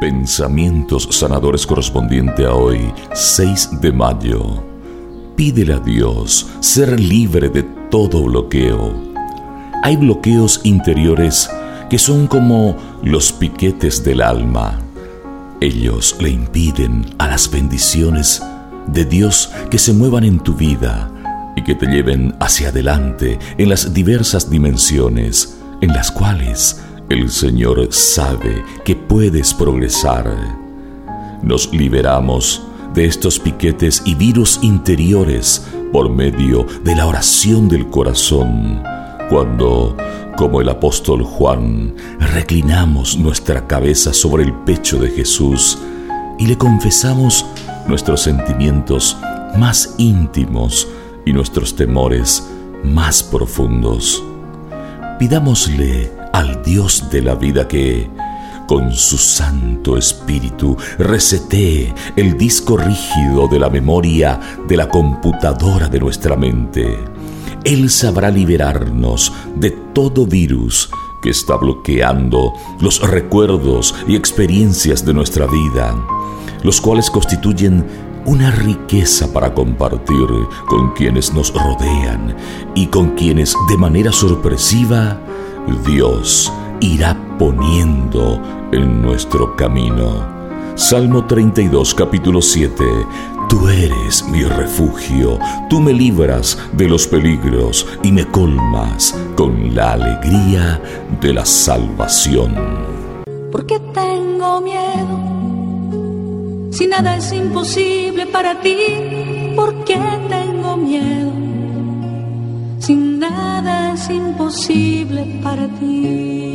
Pensamientos sanadores correspondiente a hoy, 6 de mayo. Pídele a Dios ser libre de todo bloqueo. Hay bloqueos interiores que son como los piquetes del alma. Ellos le impiden a las bendiciones de Dios que se muevan en tu vida y que te lleven hacia adelante en las diversas dimensiones en las cuales el Señor sabe que puedes progresar. Nos liberamos de estos piquetes y virus interiores por medio de la oración del corazón, cuando, como el apóstol Juan, reclinamos nuestra cabeza sobre el pecho de Jesús y le confesamos nuestros sentimientos más íntimos y nuestros temores más profundos. Pidámosle al Dios de la vida que, con su Santo Espíritu, resetee el disco rígido de la memoria de la computadora de nuestra mente. Él sabrá liberarnos de todo virus que está bloqueando los recuerdos y experiencias de nuestra vida, los cuales constituyen una riqueza para compartir con quienes nos rodean y con quienes de manera sorpresiva Dios irá poniendo en nuestro camino. Salmo 32, capítulo 7. Tú eres mi refugio, tú me libras de los peligros y me colmas con la alegría de la salvación. ¿Por qué tengo miedo? Si nada es imposible para ti, ¿por qué? Sin nada es imposible para ti.